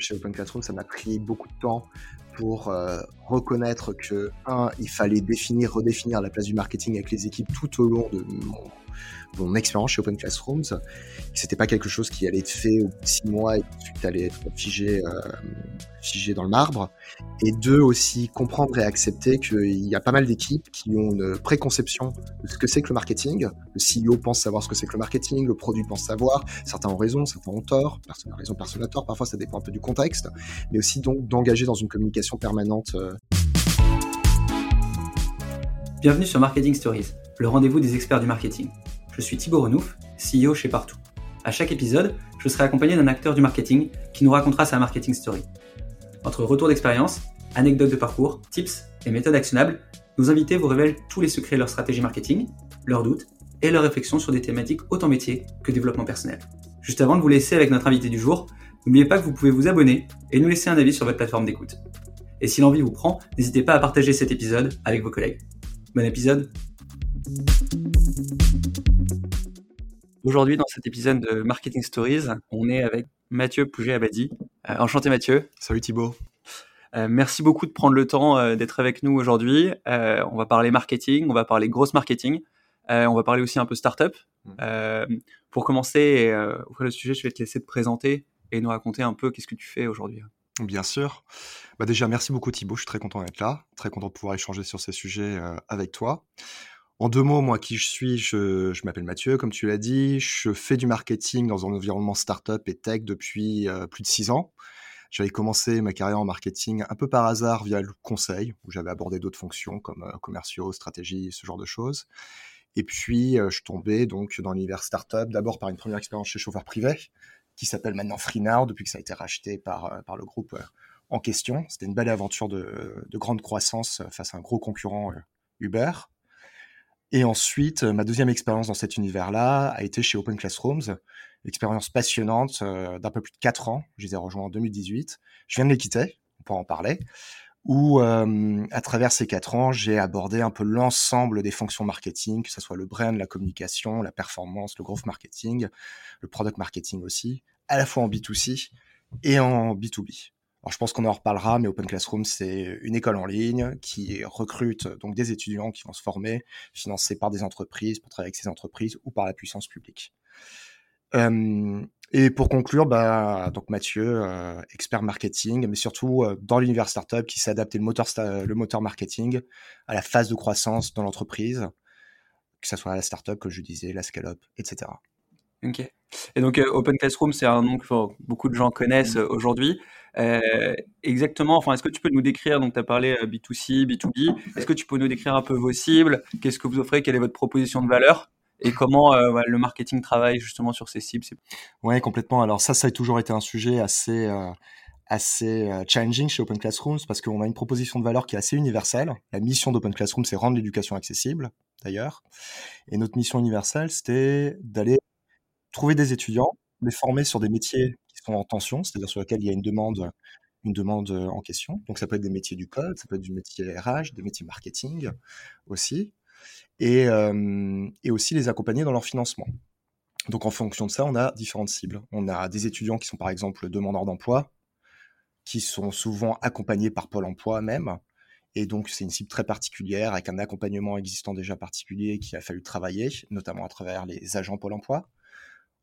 Chez Open ça m'a pris beaucoup de temps pour euh, reconnaître que, un, il fallait définir, redéfinir la place du marketing avec les équipes tout au long de mon mon expérience chez Open Classrooms, c'était pas quelque chose qui allait être fait au bout de six mois et ensuite allait être figé, euh, figé dans le marbre. Et deux, aussi comprendre et accepter qu'il y a pas mal d'équipes qui ont une préconception de ce que c'est que le marketing. Le CEO pense savoir ce que c'est que le marketing, le produit pense savoir. Certains ont raison, certains ont tort. Personne n'a raison, personne n'a tort. Parfois, ça dépend un peu du contexte. Mais aussi donc d'engager dans une communication permanente. Euh. Bienvenue sur Marketing Stories, le rendez-vous des experts du marketing. Je suis Thibaut Renouf, CEO chez Partout. À chaque épisode, je serai accompagné d'un acteur du marketing qui nous racontera sa marketing story. Entre retours d'expérience, anecdotes de parcours, tips et méthodes actionnables, nos invités vous révèlent tous les secrets de leur stratégie marketing, leurs doutes et leurs réflexions sur des thématiques autant métier que développement personnel. Juste avant de vous laisser avec notre invité du jour, n'oubliez pas que vous pouvez vous abonner et nous laisser un avis sur votre plateforme d'écoute. Et si l'envie vous prend, n'hésitez pas à partager cet épisode avec vos collègues. Bon épisode Aujourd'hui, dans cet épisode de Marketing Stories, on est avec Mathieu Pouget-Abadi. Euh, enchanté Mathieu. Salut Thibaut. Euh, merci beaucoup de prendre le temps euh, d'être avec nous aujourd'hui. on va parler marketing, on va parler grosse marketing, on va parler aussi un peu startup. Mm. pour commencer ouvrir le sujet, je vais te laisser te présenter et nous raconter un peu qu'est-ce que tu fais aujourd'hui. Bien sûr. Bah déjà, merci beaucoup Thibaut, je suis très content d'être là, très content de pouvoir échanger sur ces sujets avec toi. En deux mots, moi, qui je suis, je, m'appelle Mathieu, comme tu l'as dit. Je fais du marketing dans un environnement startup et tech depuis euh, plus de six ans. J'avais commencé ma carrière en marketing un peu par hasard via le conseil, où j'avais abordé d'autres fonctions comme euh, commerciaux, stratégie, ce genre de choses. Et puis, euh, je tombais donc dans l'univers startup, d'abord par une première expérience chez chauffeur privé, qui s'appelle maintenant FreeNow, depuis que ça a été racheté par, par le groupe en question. C'était une belle aventure de, de grande croissance face à un gros concurrent Uber. Et ensuite, ma deuxième expérience dans cet univers-là a été chez Open Classrooms, expérience passionnante euh, d'un peu plus de 4 ans. Je les ai rejoints en 2018. Je viens de les quitter, on peut en parler, où euh, à travers ces 4 ans, j'ai abordé un peu l'ensemble des fonctions marketing, que ce soit le brand, la communication, la performance, le growth marketing, le product marketing aussi, à la fois en B2C et en B2B. Alors, je pense qu'on en reparlera, mais Open Classroom, c'est une école en ligne qui recrute donc des étudiants qui vont se former, financés par des entreprises, pour travailler avec ces entreprises ou par la puissance publique. Et pour conclure, bah, donc Mathieu, euh, expert marketing, mais surtout euh, dans l'univers startup qui le moteur, le moteur marketing à la phase de croissance dans l'entreprise, que ce soit la startup, comme je disais, la scale-up, etc. Ok. Et donc Open Classroom, c'est un nom que beaucoup de gens connaissent aujourd'hui. Euh, exactement, enfin, est-ce que tu peux nous décrire, donc tu as parlé B2C, B2B, est-ce que tu peux nous décrire un peu vos cibles, qu'est-ce que vous offrez, quelle est votre proposition de valeur et comment euh, le marketing travaille justement sur ces cibles Oui, complètement. Alors ça, ça a toujours été un sujet assez, euh, assez challenging chez Open Classrooms parce qu'on a une proposition de valeur qui est assez universelle. La mission d'Open Classroom, c'est rendre l'éducation accessible, d'ailleurs. Et notre mission universelle, c'était d'aller trouver des étudiants, les former sur des métiers sont en tension, c'est-à-dire sur lesquels il y a une demande, une demande en question. Donc ça peut être des métiers du code, ça peut être du métier RH, des métiers marketing aussi, et, et aussi les accompagner dans leur financement. Donc en fonction de ça, on a différentes cibles. On a des étudiants qui sont par exemple demandeurs d'emploi, qui sont souvent accompagnés par Pôle Emploi même. Et donc c'est une cible très particulière avec un accompagnement existant déjà particulier qui a fallu travailler, notamment à travers les agents Pôle Emploi.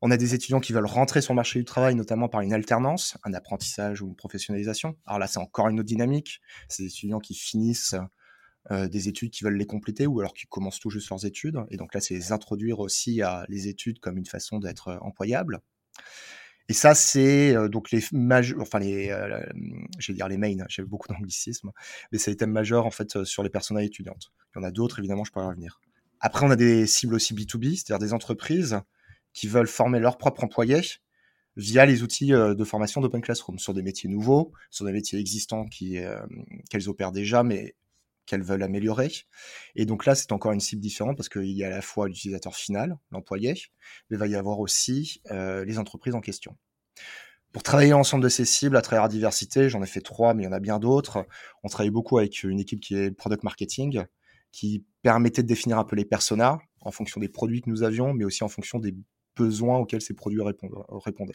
On a des étudiants qui veulent rentrer sur le marché du travail, notamment par une alternance, un apprentissage ou une professionnalisation. Alors là, c'est encore une autre dynamique. C'est des étudiants qui finissent euh, des études qui veulent les compléter ou alors qui commencent tout juste leurs études. Et donc là, c'est les introduire aussi à les études comme une façon d'être euh, employable. Et ça, c'est euh, donc les majeurs, enfin les, je vais dire les mains, j'ai beaucoup d'anglicisme, mais c'est les thèmes majeurs en fait sur les personnels étudiantes. Il y en a d'autres, évidemment, je pourrais revenir. Après, on a des cibles aussi B2B, c'est-à-dire des entreprises qui veulent former leurs propres employés via les outils euh, de formation d'Open Classroom sur des métiers nouveaux, sur des métiers existants euh, qu'elles opèrent déjà, mais qu'elles veulent améliorer. Et donc là, c'est encore une cible différente parce qu'il y a à la fois l'utilisateur final, l'employé, mais il va y avoir aussi euh, les entreprises en question. Pour travailler ensemble de ces cibles à travers la diversité, j'en ai fait trois, mais il y en a bien d'autres. On travaille beaucoup avec une équipe qui est Product Marketing, qui permettait de définir un peu les personas en fonction des produits que nous avions, mais aussi en fonction des besoins auxquels ces produits répondent.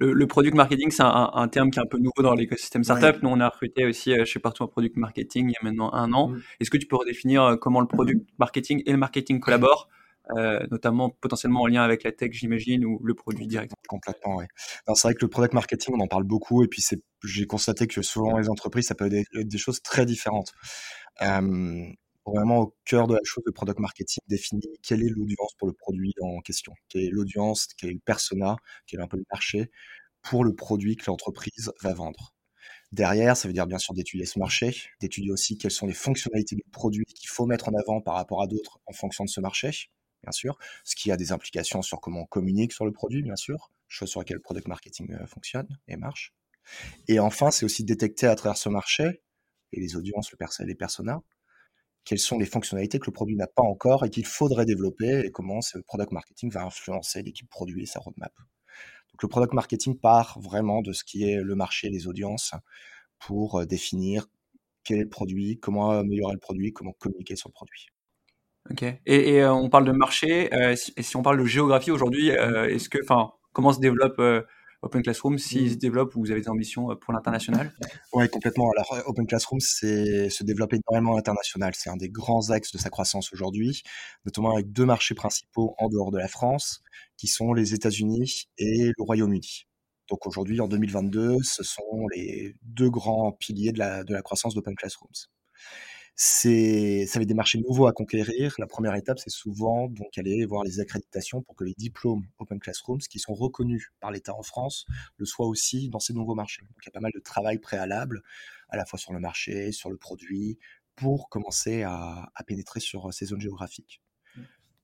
Le, le product marketing, c'est un, un, terme qui est un peu nouveau dans l'écosystème startup. Nous, on a recruté aussi euh, chez Partout un product marketing il y a maintenant un an. Mm. Est-ce que tu peux redéfinir euh, comment le product marketing et le marketing collaborent euh, notamment potentiellement en lien avec la tech, j'imagine, ou le produit direct? Complètement, oui. C'est vrai que le product marketing, on en parle beaucoup, et puis j'ai constaté que selon les entreprises, ça peut être des, choses très différentes. Euh, vraiment au cœur de la chose, le product marketing définit quelle est l'audience pour le produit en question, quelle est l'audience, quel est le persona, quel est un peu le marché pour le produit que l'entreprise va vendre. Derrière, ça veut dire bien sûr d'étudier ce marché, d'étudier aussi quelles sont les fonctionnalités du produit qu'il faut mettre en avant par rapport à d'autres en fonction de ce marché bien sûr, ce qui a des implications sur comment on communique sur le produit, bien sûr, chose sur laquelle le product marketing euh, fonctionne et marche. Et enfin, c'est aussi détecter à travers ce marché et les audiences, le les personas, quelles sont les fonctionnalités que le produit n'a pas encore et qu'il faudrait développer et comment ce product marketing va influencer l'équipe produit et sa roadmap. Donc le product marketing part vraiment de ce qui est le marché, les audiences, pour euh, définir quel est le produit, comment améliorer le produit, comment communiquer sur le produit. Ok. Et, euh, on parle de marché. Euh, et si on parle de géographie aujourd'hui, est-ce que, enfin, comment se développe Open Classroom s'il se développe ou vous avez des ambitions pour l'international? Oui, complètement. Alors, Open Classroom c'est se développe énormément à l'international. C'est un des grands axes de sa croissance aujourd'hui, notamment avec deux marchés principaux en dehors de la France, qui sont les États-Unis et le Royaume-Uni. Donc aujourd'hui, en 2022, ce sont les deux grands piliers de la, de la croissance d'Open Classrooms c'est ça va des marchés nouveaux à conquérir. La première étape, c'est souvent donc aller voir les accréditations pour que les diplômes Open Classrooms, qui sont reconnus par l'État en France, le soient aussi dans ces nouveaux marchés. Donc il y a pas mal de travail préalable, à la fois sur le marché, sur le produit, pour commencer à, pénétrer sur ces zones géographiques. Mmh.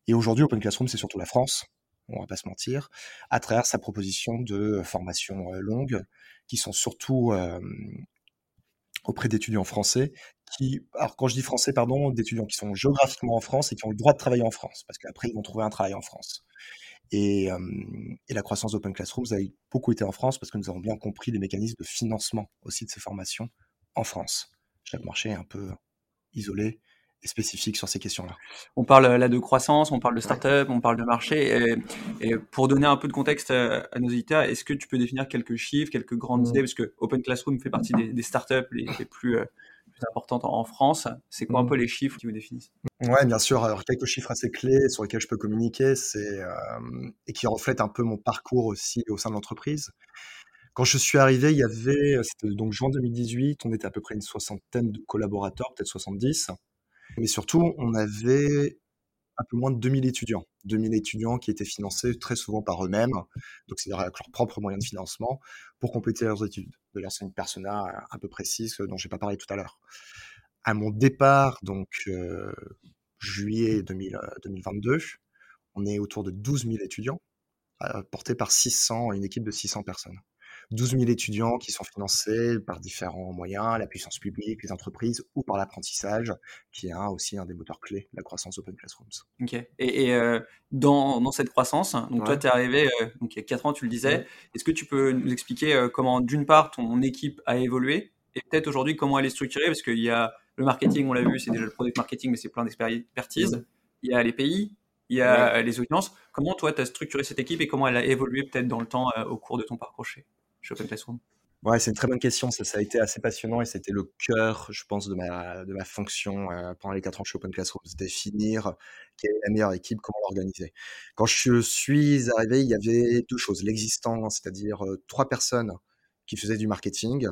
Et aujourd'hui, Open Classroom, c'est surtout la France, on va pas se mentir, à travers sa proposition de formation longue, qui sont surtout auprès d'étudiants français qui, alors quand je dis français, pardon, d'étudiants qui sont géographiquement en France et qui ont le droit de travailler en France, parce qu'après ils vont trouver un travail en France. Et, et la croissance d'Open Classrooms a beaucoup été en France parce que nous avons bien compris les mécanismes de financement aussi de ces formations en France. Chaque marché est un peu isolé spécifique sur ces questions-là. On parle là de croissance, on parle de start-up, on parle de marché. Et, pour donner un peu de contexte à, nos auditeurs, est-ce que tu peux définir quelques chiffres, quelques grandes mmh. idées? Parce que Open Classroom fait partie des, des start-up les, plus, euh, plus, importantes en, France. C'est quoi un mmh. peu les chiffres qui vous définissent? Ouais, bien sûr. Alors, quelques chiffres assez clés sur lesquels je peux communiquer c'est euh, et qui reflètent un peu mon parcours aussi au sein de l'entreprise. Quand je suis arrivé, il y avait, c'était donc juin 2018, on était à peu près une soixantaine de collaborateurs, peut-être 70. Mais surtout, on avait un peu moins de 2000 étudiants. 2000 étudiants qui étaient financés très souvent par eux-mêmes, donc c'est-à-dire avec leurs propres moyens de financement, pour compléter leurs études, de leur une persona un peu précise dont j'ai pas parlé tout à l'heure. À mon départ, donc euh, juillet 2022, on est autour de 12 000 étudiants, euh, portés par 600, une équipe de 600 personnes. 12 000 étudiants qui sont financés par différents moyens, la puissance publique, les entreprises ou par l'apprentissage, qui est aussi un des moteurs clés de la croissance Open Classrooms. Ok. Et, euh, dans, dans, cette croissance, donc toi, tu es arrivé euh, donc il y a 4 ans, tu le disais. Est-ce que tu peux nous expliquer euh, comment, d'une part, ton équipe a évolué et peut-être aujourd'hui comment elle est structurée? Parce qu'il y a le marketing, on l'a vu, c'est déjà le product marketing, mais c'est plein d'expertise. Il y a les pays, il y a les audiences. Comment toi, tu as structuré cette équipe et comment elle a évolué peut-être dans le temps au cours de ton parcours chez Ouais, c'est une très bonne question. Ça, a été assez passionnant et c'était le cœur, je pense, de ma, de ma fonction euh, pendant les quatre ans chez Open Classroom, définir quelle est la meilleure équipe, comment l'organiser. Quand je suis arrivé, il y avait deux choses. L'existant, c'est-à-dire euh, trois personnes qui faisaient du marketing,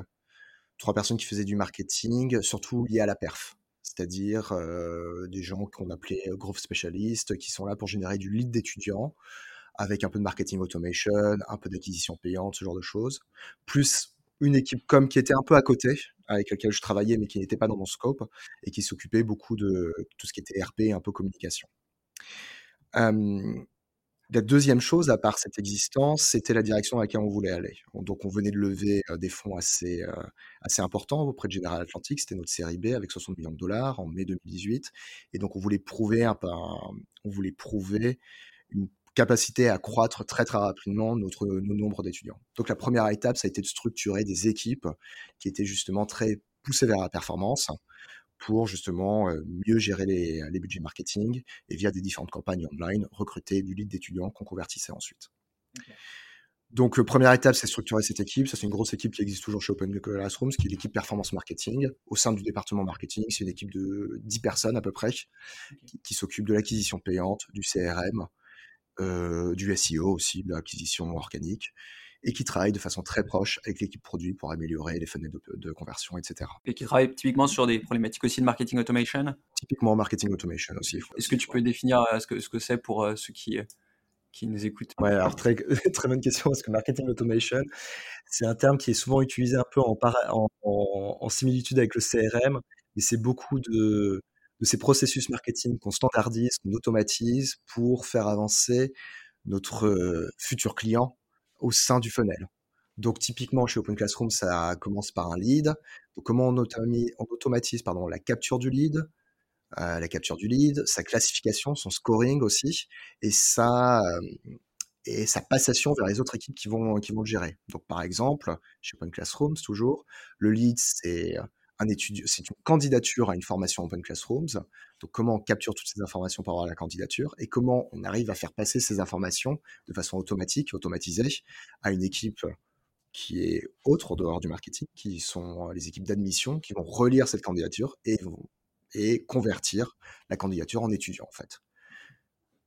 trois personnes qui faisaient du marketing, surtout liées à la perf. C'est-à-dire euh, des gens qu'on appelait growth specialists, qui sont là pour générer du lead d'étudiants, avec un peu de marketing automation, un peu d'acquisition payante, ce genre de choses, plus une équipe com qui était un peu à côté, avec laquelle je travaillais mais qui n'était pas dans mon scope, et qui s'occupait beaucoup de tout ce qui était RP et un peu communication. la deuxième chose, à part cette existence, c'était la direction dans laquelle on voulait aller. Donc, on venait de lever des fonds assez, assez importants auprès de General Atlantic. C'était notre série B avec 60 millions de dollars en mai 2018. Et donc, on voulait prouver, un, on voulait prouver une capacité à croître très très rapidement notre, nos nombres d'étudiants. Donc la première étape, ça a été de structurer des équipes qui étaient justement très poussées vers la performance pour justement euh, mieux gérer les, les budgets marketing et via des différentes campagnes online, recruter du lead d'étudiants qu'on convertissait ensuite. Donc, première étape, c'est structurer cette équipe. Ça, c'est une grosse équipe qui existe toujours chez Open Classrooms, qui est l'équipe performance marketing. Au sein du département marketing, c'est une équipe de 10 personnes à peu près, qui, s'occupe de l'acquisition payante, du CRM, du SEO aussi, de l'acquisition organique et qui travaille de façon très proche avec l'équipe produit pour améliorer les fenêtres de, conversion, etc. Et qui travaille typiquement sur des problématiques aussi de marketing automation? Typiquement marketing automation aussi. Est-ce que tu peux définir euh, ce que, ce que c'est pour euh, ceux qui, euh, qui nous écoutent? Ouais, alors très, très bonne question parce que marketing automation, c'est un terme qui est souvent utilisé un peu en, en, en, similitude avec le CRM, mais c'est beaucoup de, de ces processus marketing qu'on standardise, qu'on automatise pour faire avancer notre futur client au sein du funnel. Donc typiquement chez Open Classroom, ça commence par un lead. Donc comment on, automatise pardon, la capture du lead, euh, la capture du lead, sa classification, son scoring aussi, et sa, et sa passation vers les autres équipes qui vont, qui vont le gérer. Donc par exemple, chez Open Classrooms toujours, le lead c'est c'est une candidature à une formation Open Classrooms. Donc, comment on capture toutes ces informations pour avoir la candidature et comment on arrive à faire passer ces informations de façon automatique, automatisée, à une équipe qui est autre en dehors du marketing, qui sont les équipes d'admission, qui vont relire cette candidature et, et convertir la candidature en étudiant, en fait.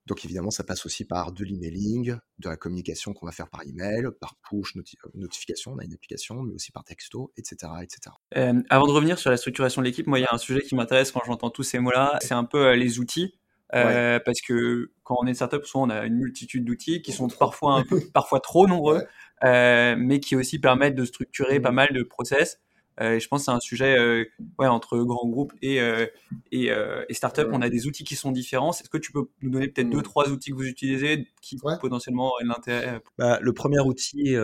Donc évidemment, ça passe aussi par de l'emailing, de la communication qu'on va faire par email, par push euh, notification, on a une application, mais aussi par texto, etc. etc. Euh, avant de revenir sur la structuration de l'équipe, moi, il y a un sujet qui m'intéresse quand j'entends tous ces mots-là, c'est un peu euh, les outils. Parce que quand on est une startup, souvent on a une multitude d'outils qui sont parfois un peu, parfois trop nombreux, mais qui aussi permettent de structurer pas mmh. mal de process. Euh, je pense que c'est un sujet euh, ouais, entre grands groupes et, euh, et, et startups. On a des outils qui sont différents. Est-ce que tu peux nous donner peut-être deux, trois outils que vous utilisez qui potentiellement auraient l'intérêt bah, Le premier outil,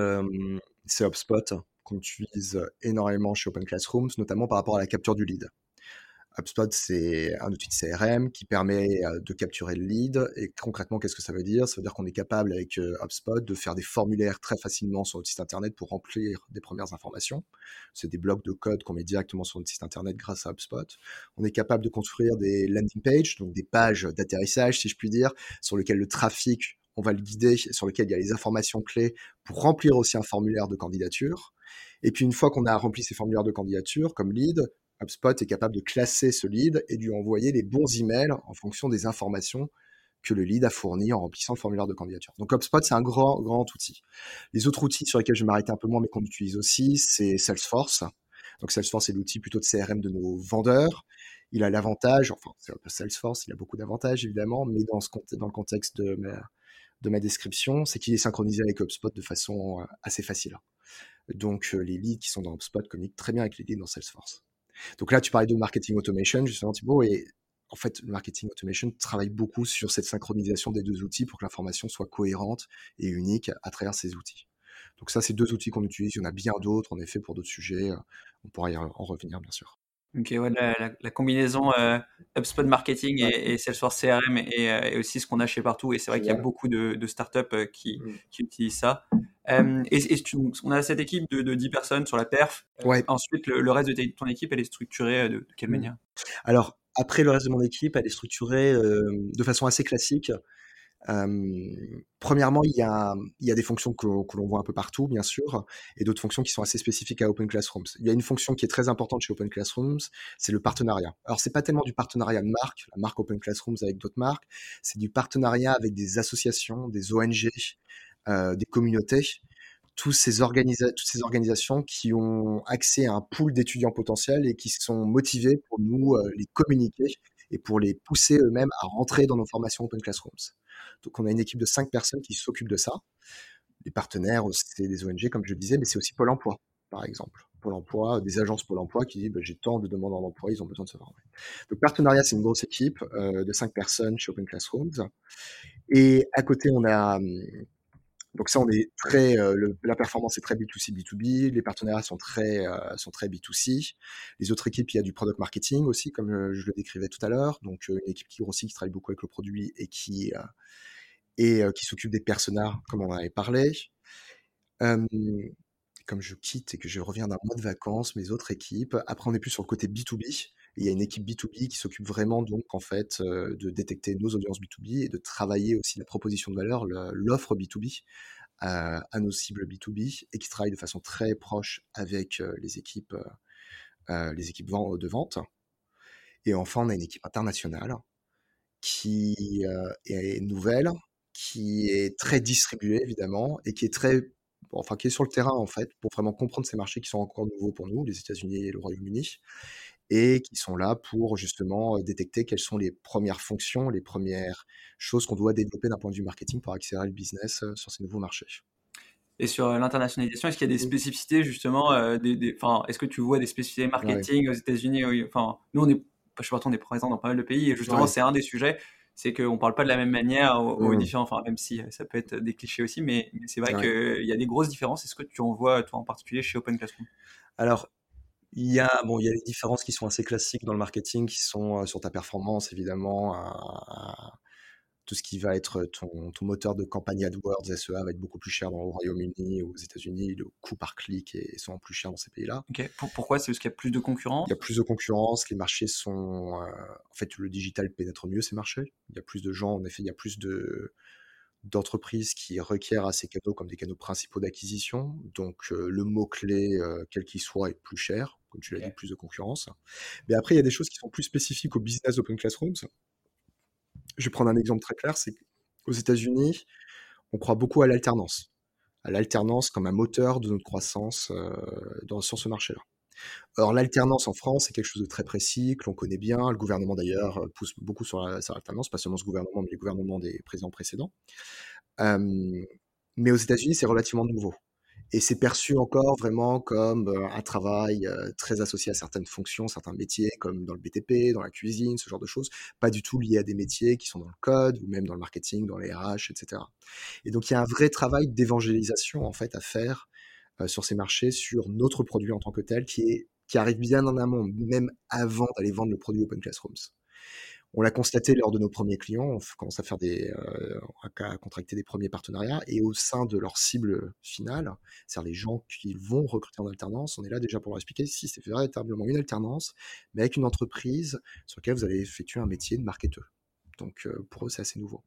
c'est HubSpot, qu'on utilise énormément chez Open Classrooms, notamment par rapport à la capture du lead. HubSpot, c'est un outil de CRM qui permet euh, de capturer le lead. Et concrètement, qu'est-ce que ça veut dire? Ça veut dire qu'on est capable, avec euh, HubSpot, de faire des formulaires très facilement sur notre site internet pour remplir des premières informations. C'est des blocs de code qu'on met directement sur notre site internet grâce à HubSpot. On est capable de construire des landing pages, donc des pages d'atterrissage, si je puis dire, sur lesquelles le trafic on va le guider, sur lequel il y a les informations clés pour remplir aussi un formulaire de candidature. Et puis une fois qu'on a rempli ces formulaires de candidature comme lead, HubSpot est capable de classer ce lead et de lui envoyer les bons emails en fonction des informations que le lead a fournies en remplissant le formulaire de candidature. Donc HubSpot, c'est un grand, grand outil. Les autres outils sur lesquels je vais m'arrêter un peu moins, mais qu'on utilise aussi, c'est Salesforce. Donc Salesforce, c'est l'outil plutôt de CRM de nos vendeurs. Il a l'avantage, enfin, c'est un peu Salesforce, il a beaucoup d'avantages évidemment, mais dans le contexte de ma, de ma description, c'est qu'il est synchronisé avec HubSpot de façon euh, assez facile. Donc euh, les leads qui sont dans HubSpot communiquent très bien avec les leads dans Salesforce. Donc là, tu parlais de marketing automation, justement, Thibaut, et en fait, le marketing automation travaille beaucoup sur cette synchronisation des deux outils pour que l'information soit cohérente et unique à travers ces outils. Donc ça, c'est deux outils qu'on utilise. Il y en a bien d'autres, en effet, pour d'autres sujets. On pourra y en revenir, bien sûr. Ok, ouais, la, combinaison euh, HubSpot Marketing et, Salesforce CRM euh, est, aussi ce qu'on a chez partout. Et c'est vrai qu'il y a beaucoup de, startups euh, qui, mmh. qui, utilisent ça. Et, on a cette équipe de, de 10 personnes sur la perf. Ouais. ensuite, le, reste de ton équipe, elle est structurée de, quelle mmh. manière? Alors, après, le reste de mon équipe, elle est structurée de façon assez classique premièrement, il y, a, il y a des fonctions que, l'on voit un peu partout, bien sûr, et d'autres fonctions qui sont assez spécifiques à Open Classrooms. Il y a une fonction qui est très importante chez Open Classrooms, c'est le partenariat. Alors, c'est pas tellement du partenariat de marque, la marque Open Classrooms avec d'autres marques, c'est du partenariat avec des associations, des ONG, euh, des communautés, tous ces toutes ces organisations qui ont accès à un pool d'étudiants potentiels et qui sont motivés pour nous euh, les communiquer et pour les pousser eux-mêmes à rentrer dans nos formations Open Classrooms. Donc on a une équipe de cinq personnes qui s'occupent de ça. Les partenaires, c'est des ONG, comme je le disais, mais c'est aussi Pôle emploi, par exemple. Pôle emploi, des agences Pôle emploi qui disent bah, j'ai tant de demandes en emploi, ils ont besoin de se former. Donc partenariat, c'est une grosse équipe euh, de cinq personnes chez Open Classrooms. Et à côté, on a hum, donc ça, on est très, euh, la performance est très B2C, B2B, les partenariats sont très, euh, sont très B2C. Les autres équipes, il y a du product marketing aussi, comme euh, je le décrivais tout à l'heure. Donc une équipe qui grossit, qui travaille beaucoup avec le produit et qui, et, qui s'occupe des personas, comme on en avait parlé. comme je quitte et que je reviens d'un mois de vacances, mes autres équipes, après on est plus sur le côté B2B il y a une équipe B2B qui s'occupe vraiment donc en fait de détecter nos audiences B2B et de travailler aussi la proposition de valeur, l'offre B2B à, nos cibles B2B et qui travaille de façon très proche avec les équipes, les équipes de vente. Et enfin, on a une équipe internationale qui est nouvelle, qui est très distribuée évidemment et qui est très enfin qui est sur le terrain en fait pour vraiment comprendre ces marchés qui sont encore nouveaux pour nous, les États-Unis et le Royaume-Uni, et qui sont là pour justement détecter quelles sont les premières fonctions, les premières choses qu'on doit développer d'un point de vue marketing pour accélérer le business sur ces nouveaux marchés. Et sur l'internationalisation, est-ce qu'il y a des spécificités justement des, Est-ce que tu vois des spécificités marketing aux États-Unis? Enfin, nous, on est, je sais pas, on est présent dans pas mal de pays et justement, c'est un des sujets c'est qu'on ne parle pas de la même manière aux, mmh. différents, enfin, même si ça peut être des clichés aussi, mais, c'est vrai qu'il y a des grosses différences. Est-ce que tu en vois, toi en particulier, chez Open Classroom? Alors, il y, a, bon, il y a des différences qui sont assez classiques dans le marketing, qui sont sur ta performance, évidemment, tout ce qui va être ton, moteur de campagne AdWords, SEA, va être beaucoup plus cher dans le Royaume-Uni aux États-Unis. Le coût par clic est souvent plus cher dans ces pays-là. Pourquoi? C'est parce qu'il y a plus de concurrence Il y a plus de concurrence, les marchés sont. en fait, le digital pénètre mieux ces marchés. Il y a plus de gens, en effet, il y a plus de d'entreprises qui requièrent à ces canaux comme des canaux principaux d'acquisition. Donc le mot-clé, quel qu'il soit, est plus cher, comme tu l'as dit, plus de concurrence. Mais après, il y a des choses qui sont plus spécifiques au business Open Classrooms. Je vais prendre un exemple très clair, c'est qu'aux États-Unis, on croit beaucoup à l'alternance, à l'alternance comme un moteur de notre croissance euh, dans, sur ce marché-là. Or, l'alternance en France, c'est quelque chose de très précis, que l'on connaît bien. Le gouvernement, d'ailleurs, euh, pousse beaucoup sur l'alternance, pas seulement ce gouvernement, mais les gouvernements des présidents précédents. Euh, mais aux États-Unis, c'est relativement nouveau et c'est perçu encore vraiment comme un travail très associé à certaines fonctions, certains métiers, comme dans le BTP, dans la cuisine, ce genre de choses, pas du tout lié à des métiers qui sont dans le code ou même dans le marketing, dans les RH, etc. Et donc il y a un vrai travail d'évangélisation en fait à faire sur ces marchés, sur notre produit en tant que tel, qui est qui arrive bien en amont, même avant d'aller vendre le produit Open Classrooms. On l'a constaté lors de nos premiers clients, on commence à faire des, euh, à contracter des premiers partenariats et au sein de leur cible finale, c'est-à-dire les gens qui vont recruter en alternance, on est là déjà pour leur expliquer si c'est véritablement une alternance, mais avec une entreprise sur laquelle vous allez effectuer un métier de marketeur. Donc euh, pour eux, c'est assez nouveau.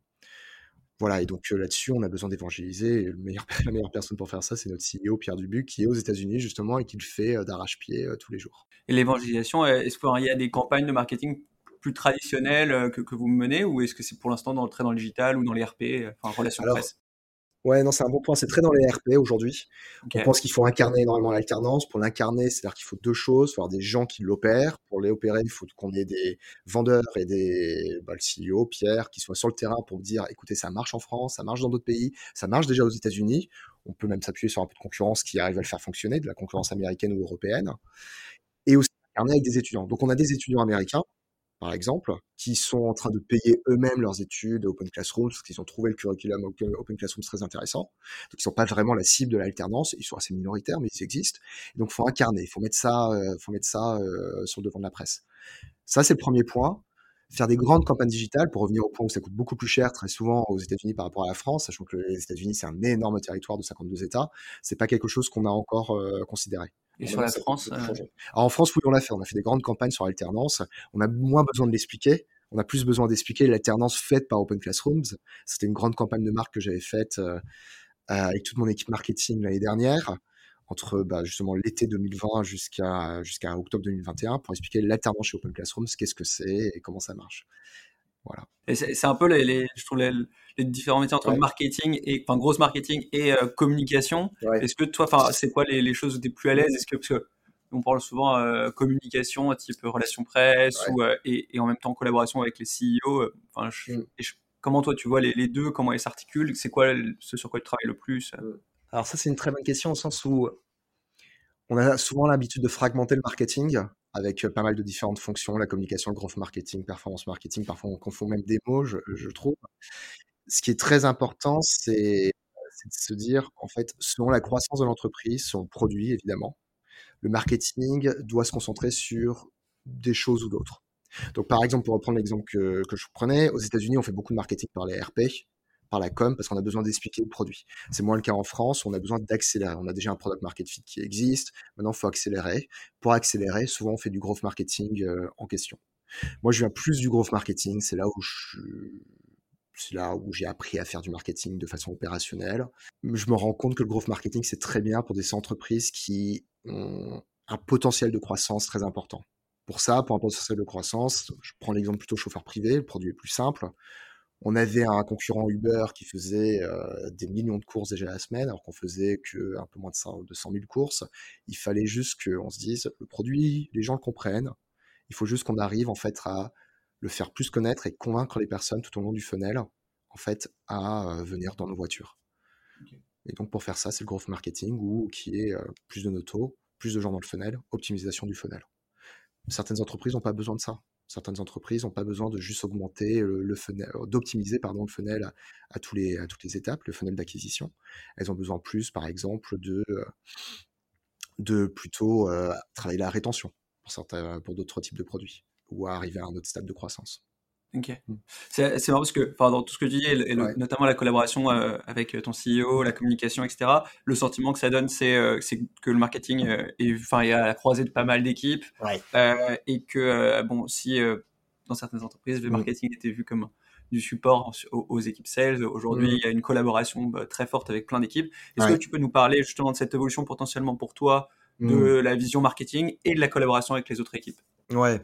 Voilà, et donc là-dessus, on a besoin d'évangéliser. La meilleure personne pour faire ça, c'est notre CEO, Pierre Dubuc, qui est aux États-Unis justement et qui le fait d'arrache-pied tous les jours. Et l'évangélisation, est-ce qu'il y a des campagnes de marketing plus traditionnel euh, que, que vous menez ou est-ce que c'est pour l'instant dans, très dans le digital ou dans les RP, enfin relation presse? Ouais, non, c'est un bon point. C'est très dans les RP aujourd'hui. On pense qu'il faut incarner énormément l'alternance. Pour l'incarner, c'est-à-dire qu'il faut deux choses. Il faut avoir des gens qui l'opèrent. Pour les opérer, il faut qu'on ait des vendeurs et des, bah, le CEO, Pierre, qui soient sur le terrain pour dire, écoutez, ça marche en France, ça marche dans d'autres pays, ça marche déjà aux États-Unis. On peut même s'appuyer sur un peu de concurrence qui arrive à le faire fonctionner, de la concurrence américaine ou européenne. Et aussi incarner avec des étudiants. Donc, on a des étudiants américains par exemple, qui sont en train de payer eux-mêmes leurs études Open Classroom, parce qu'ils ont trouvé le curriculum Open Classroom très intéressant. Donc, ils sont pas vraiment la cible de l'alternance. Ils sont assez minoritaires, mais ils existent. Et donc, faut incarner. Il faut mettre ça, euh, faut mettre ça euh, sur le devant de la presse. Ça, c'est le premier point faire des grandes campagnes digitales pour revenir au point où ça coûte beaucoup plus cher très souvent aux États-Unis par rapport à la France, sachant que les États-Unis c'est un énorme territoire de 52 États, c'est pas quelque chose qu'on a encore euh, considéré. Et sur la France euh, En France, oui, on l'a fait. On a fait des grandes campagnes sur l'alternance. On a moins besoin de l'expliquer. On a plus besoin d'expliquer l'alternance faite par Open Classrooms. C'était une grande campagne de marque que j'avais faite euh, avec toute mon équipe marketing l'année dernière entre bah, justement l'été 2020 jusqu'à jusqu'à octobre 2021 pour expliquer l'alternance chez Open Classrooms, qu'est-ce que c'est et comment ça marche. Voilà. Et c'est un peu les, je trouve les, différents métiers entre marketing et enfin grosse marketing et euh, communication. Est-ce que toi, enfin c'est quoi les, choses où tu es plus à l'aise? Est-ce que parce que on parle souvent euh, communication type relation presse ou euh, et, et, en même temps collaboration avec les CEO. Enfin, mm. comment toi tu vois les, deux Comment ils s'articulent? C'est quoi ce sur quoi tu travailles le plus mm. Alors ça, c'est une très bonne question au sens où on a souvent l'habitude de fragmenter le marketing avec pas mal de différentes fonctions, la communication, le growth marketing, performance marketing, parfois on confond même des mots, je, trouve. Ce qui est très important, c'est de se dire, en fait, selon la croissance de l'entreprise, son produit évidemment, le marketing doit se concentrer sur des choses ou d'autres. Donc par exemple, pour reprendre l'exemple que, que je prenais, aux États-Unis, on fait beaucoup de marketing par les RP, par la com parce qu'on a besoin d'expliquer le produit. C'est moins le cas en France, on a besoin d'accélérer. On a déjà un product market fit qui existe, maintenant il faut accélérer. Pour accélérer, souvent on fait du growth marketing euh, en question. Moi, je viens plus du growth marketing, c'est là où je c'est là où j'ai appris à faire du marketing de façon opérationnelle. Je me rends compte que le growth marketing, c'est très bien pour des entreprises qui ont un potentiel de croissance très important. Pour ça, pour un potentiel de croissance, je prends l'exemple plutôt chauffeur privé, le produit est plus simple. On avait un concurrent Uber qui faisait euh, des millions de courses déjà la semaine, alors qu'on faisait que un peu moins de 100, 000 courses. Il fallait juste qu'on se dise, le produit, les gens le comprennent. Il faut juste qu'on arrive en fait à le faire plus connaître et convaincre les personnes tout au long du funnel, en fait, à euh, venir dans nos voitures. Et donc pour faire ça, c'est le growth marketing ou qui est euh, plus de noto, plus de gens dans le funnel, optimisation du funnel. Certaines entreprises n'ont pas besoin de ça certaines entreprises n'ont pas besoin de juste augmenter le, funnel, euh, d'optimiser pardon le funnel à, à toutes les étapes, le funnel d'acquisition. Elles ont besoin plus, par exemple, de, euh, de plutôt euh, travailler la rétention pour d'autres types de produits ou arriver à un autre stade de croissance. Ok. Mmh. C'est marrant parce que dans tout ce que tu dis, et, notamment la collaboration euh, avec ton CEO, la communication, etc., le sentiment que ça donne, c'est euh, que le marketing euh, est, enfin, est à la croisée de pas mal d'équipes. et que, bon, si dans certaines entreprises, le mmh. marketing était vu comme du support aux, équipes sales, aujourd'hui, mmh. il y a une collaboration bah, très forte avec plein d'équipes. Est-ce que tu peux nous parler justement de cette évolution potentiellement pour toi de la vision marketing et de la collaboration avec les autres équipes? Ouais,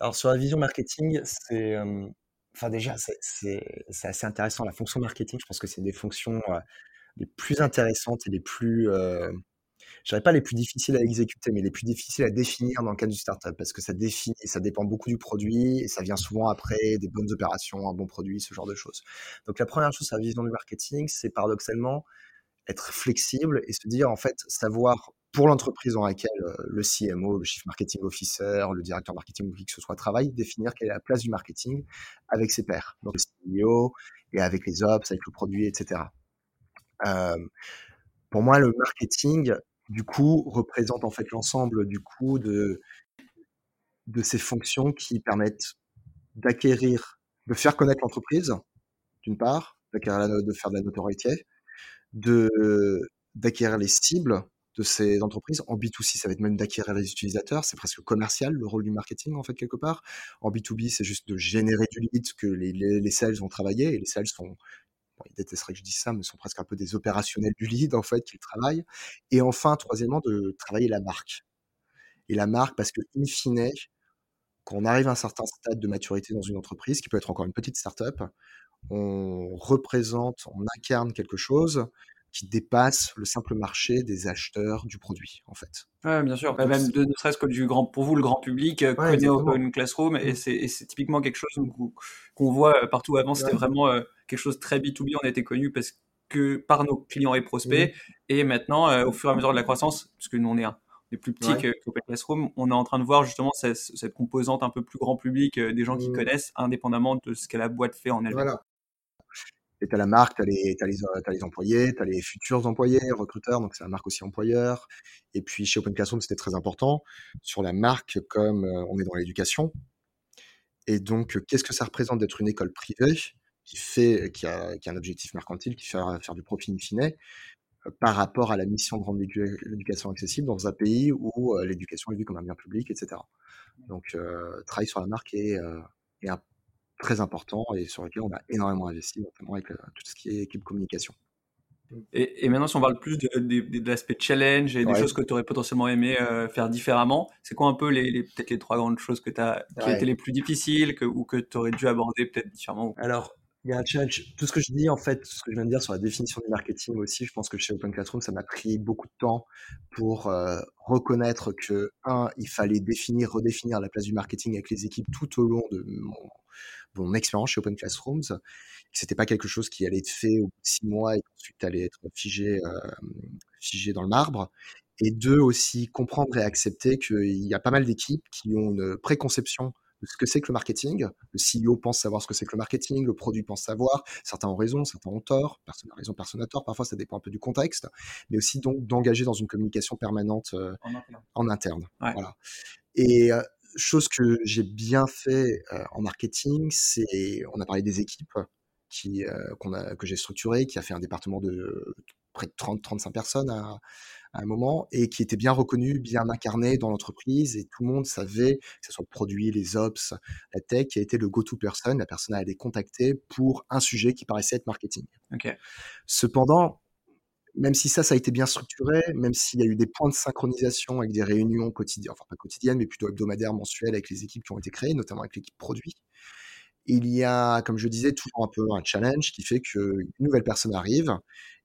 alors sur la vision marketing, c'est, enfin déjà, c'est assez intéressant. La fonction marketing, je pense que c'est des fonctions les plus intéressantes et les plus, euh, je dirais pas les plus difficiles à exécuter, mais les plus difficiles à définir dans le cadre du startup, parce que ça définit, ça dépend beaucoup du produit et ça vient souvent après des bonnes opérations, un bon produit, ce genre de choses. Donc la première chose sur la vision du marketing, c'est paradoxalement être flexible et se dire en fait savoir pour l'entreprise dans laquelle euh, le CMO, le Chief Marketing Officer, le directeur marketing ou qui que ce soit travaille, définir quelle est la place du marketing avec ses pairs, donc le CEO et avec les ops, avec le produit, etc. Pour moi, le marketing, du coup, représente en fait l'ensemble du coup de, de ces fonctions qui permettent d'acquérir, de faire connaître l'entreprise, d'une part, d'acquérir de faire de la notoriété, d'acquérir les cibles de ces entreprises. En B2C, ça va être même d'acquérir les utilisateurs. C'est presque commercial, le rôle du marketing, en fait, quelque part. En B2B, c'est juste de générer du lead que les, les, sales vont travailler. Et les sales sont, bon, ils détesteraient que je dise ça, mais sont presque un peu des opérationnels du lead, en fait, qu'ils travaillent. Et enfin, troisièmement, de travailler la marque. Et la marque, parce que, in fine, quand on arrive à un certain stade de maturité dans une entreprise, qui peut être encore une petite startup, on représente, on incarne quelque chose qui dépasse le simple marché des acheteurs du produit, en fait. Ouais, bien sûr. Bah, même de, ne serait-ce que du grand, pour vous, le grand public euh, connaît Open Classroom et mmh. c'est typiquement quelque chose qu'on voit euh, partout avant. C'était vraiment euh, quelque chose de très B2B. On été connu parce que par nos clients et prospects. Mmh. Et maintenant, au fur et à mesure de la croissance, puisque nous, on est un, plus petits ouais. qu'Open Classroom, on est en train de voir justement cette, cette composante un peu plus grand public, des gens qui mmh. connaissent, indépendamment de ce que la boîte fait en elle-même. Voilà. Et tu as la marque, tu as, les, les, les employés, tu as les futurs employés, recruteurs, donc c'est la marque aussi employeur. Et puis chez Open Classroom, c'était très important. Sur la marque, comme euh, on est dans l'éducation. Et donc, qu'est-ce que ça représente d'être une école privée qui, fait, qui, a, qui a un objectif mercantile, qui fait faire du profit in fine, euh, par rapport à la mission de rendre l'éducation accessible dans un pays où euh, l'éducation est vue comme un bien public, etc. Donc, travail sur la marque est, est un très important et sur lequel on a énormément investi, notamment avec euh, tout ce qui est équipe communication. Et, et, maintenant, si on parle plus de, de, l'aspect challenge et des choses que tu aurais potentiellement aimé euh, faire différemment, c'est quoi un peu les, les peut-être les trois grandes choses que as, qui étaient les plus difficiles que, ou que tu aurais dû aborder peut-être différemment Alors, il y a un challenge. Tout ce que je dis, en fait, tout ce que je viens de dire sur la définition du marketing aussi, je pense que chez Open Classroom, ça m'a pris beaucoup de temps pour euh, reconnaître que, un, il fallait définir, redéfinir la place du marketing avec les équipes tout au long de mon, mon expérience chez Open Classrooms, que c'était pas quelque chose qui allait être fait au bout de six mois et ensuite allait être figé, euh, figé dans le marbre. Et deux, aussi comprendre et accepter qu'il y a pas mal d'équipes qui ont une préconception de ce que c'est que le marketing. Le CEO pense savoir ce que c'est que le marketing, le produit pense savoir. Certains ont raison, certains ont tort. Personne n'a raison, personne n'a tort. Parfois, ça dépend un peu du contexte, mais aussi donc d'engager dans une communication permanente euh, en interne. Voilà. Et euh, chose que j'ai bien fait euh, en marketing, c'est, on a parlé des équipes qui, euh, qu'on a, que j'ai structurées, qui a fait un département de près de 30-35 personnes à, à un moment et qui était bien reconnu, bien incarné dans l'entreprise et tout le monde savait, que ce soit le produit, les ops, la tech, qui a été le go-to person, la personne à aller contacter pour un sujet qui paraissait être marketing. Cependant, même si ça, ça a été bien structuré, même s'il y a eu des points de synchronisation avec des réunions quotidiennes, enfin pas quotidiennes, mais plutôt hebdomadaires, mensuelles avec les équipes qui ont été créées, notamment avec l'équipe produit, il y a, comme je disais, toujours un peu un challenge qui fait qu'une nouvelle personne arrive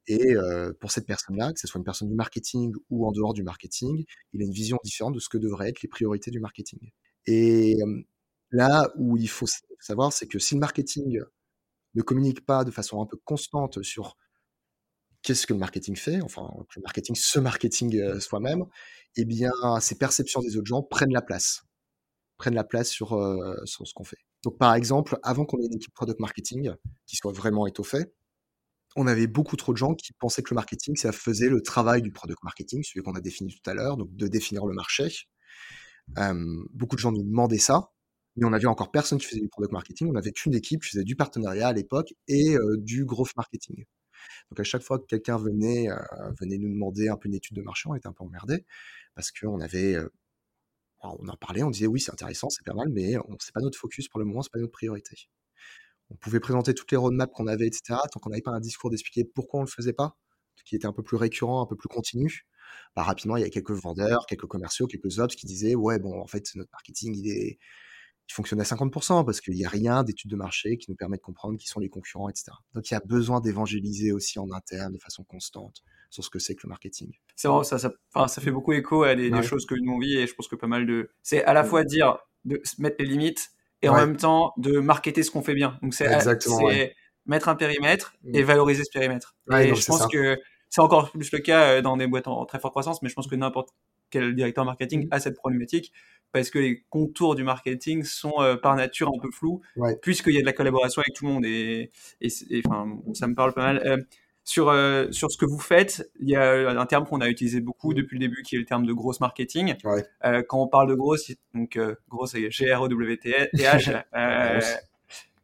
et pour cette personne-là, que ce soit une personne du marketing ou en dehors du marketing, il a une vision différente de ce que devraient être les priorités du marketing. Et là où il faut savoir, c'est que si le marketing ne communique pas de façon un peu constante sur qu'est-ce que le marketing fait, enfin que le marketing, ce marketing soi-même, eh bien ces perceptions des autres gens prennent la place, prennent la place sur, sur ce qu'on fait. Donc par exemple, avant qu'on ait une équipe product marketing qui soit vraiment étoffée, on avait beaucoup trop de gens qui pensaient que le marketing, ça faisait le travail du product marketing, celui qu'on a défini tout à l'heure, donc de définir le marché. beaucoup de gens nous demandaient ça, mais on avait encore personne qui faisait du product marketing. On avait qu'une équipe qui faisait du partenariat à l'époque et du growth marketing. Donc à chaque fois que quelqu'un venait, venait nous demander un peu une étude de marché, on était un peu emmerdé parce qu'on avait, on en parlait, on disait oui c'est intéressant, c'est pas mal, mais c'est pas notre focus pour le moment, c'est pas notre priorité on pouvait présenter toutes les roadmaps qu'on avait, etc. Tant qu'on n'avait pas un discours d'expliquer pourquoi on le faisait pas, qui était un peu plus récurrent, un peu plus continu, bah, rapidement, il y a quelques vendeurs, quelques commerciaux, quelques ops qui disaient, ouais, bon, en fait, notre marketing, il est, il fonctionne à 50% parce qu'il n'y a rien d'études de marché qui nous permet de comprendre qui sont les concurrents, etc. Donc, il y a besoin d'évangéliser aussi en interne de façon constante sur ce que c'est que le marketing. C'est vrai, ça, ça, ça, fait beaucoup écho à des, choses que nous on vit et je pense que pas mal de, c'est à la fois dire, de mettre les limites, et en même temps de marketer ce qu'on fait bien. Donc c'est mettre un périmètre et mm. valoriser ce périmètre. et je pense que c'est encore plus le cas euh, dans des boîtes en très forte croissance, mais je pense que n'importe quel directeur marketing mm. a cette problématique parce que les contours du marketing sont euh, par nature un peu flous, puisqu'il y a de la collaboration avec tout le monde. Et, et, enfin, ça me parle pas mal. Euh, sur, euh, sur ce que vous faites, il y a un terme qu'on a utilisé beaucoup mmh. depuis le début qui est le terme de grosse marketing. Quand on parle de grosse, donc grosse c'est G-R-O-W-T-H.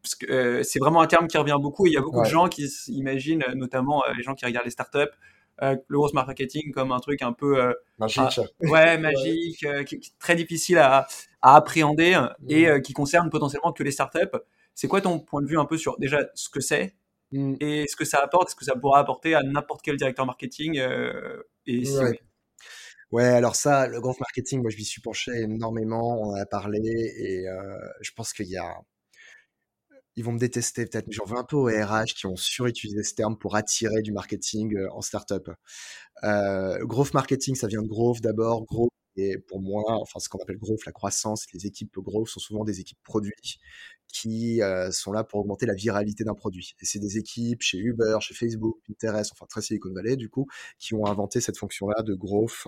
Parce que c'est vraiment un terme qui revient beaucoup et il y a beaucoup de gens qui imaginent, notamment les gens qui regardent les startups, le gross marketing comme un truc un peu magique, ouais magique, qui, très difficile à, à appréhender et mmh. qui concerne potentiellement que les startups. C'est quoi ton point de vue un peu sur déjà ce que c'est Mm. Et ce que ça apporte, ce que ça pourra apporter à n'importe quel directeur marketing euh, et ouais. alors ça, le growth marketing, moi je m'y suis penché énormément, on en a parlé et euh, je pense qu'il y a ils vont me détester peut-être, mais j'en veux un peu aux RH qui ont surutilisé ce terme pour attirer du marketing euh, en startup. Euh, growth marketing, ça vient de growth d'abord. Growth et pour moi, enfin, ce qu'on appelle growth, la croissance, les équipes growth sont souvent des équipes produits qui euh, sont là pour augmenter la viralité d'un produit. Et c'est des équipes chez Uber, chez Facebook, Pinterest, enfin très Silicon Valley du coup, qui ont inventé cette fonction-là de growth,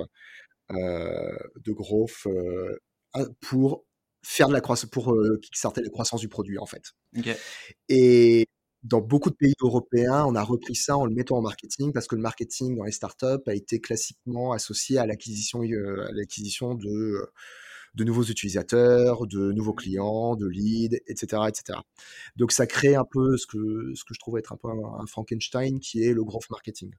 euh, de growth pour faire de la croissance, pour kickstarter la croissance du produit en fait. Et dans beaucoup de pays européens, on a repris ça en le mettant en marketing parce que le marketing dans les startups a été classiquement associé à l'acquisition, à l'acquisition de de nouveaux utilisateurs, de nouveaux clients, de leads, etc., etc. Donc ça crée un peu ce que, je trouve être un peu un, Frankenstein qui est le growth marketing,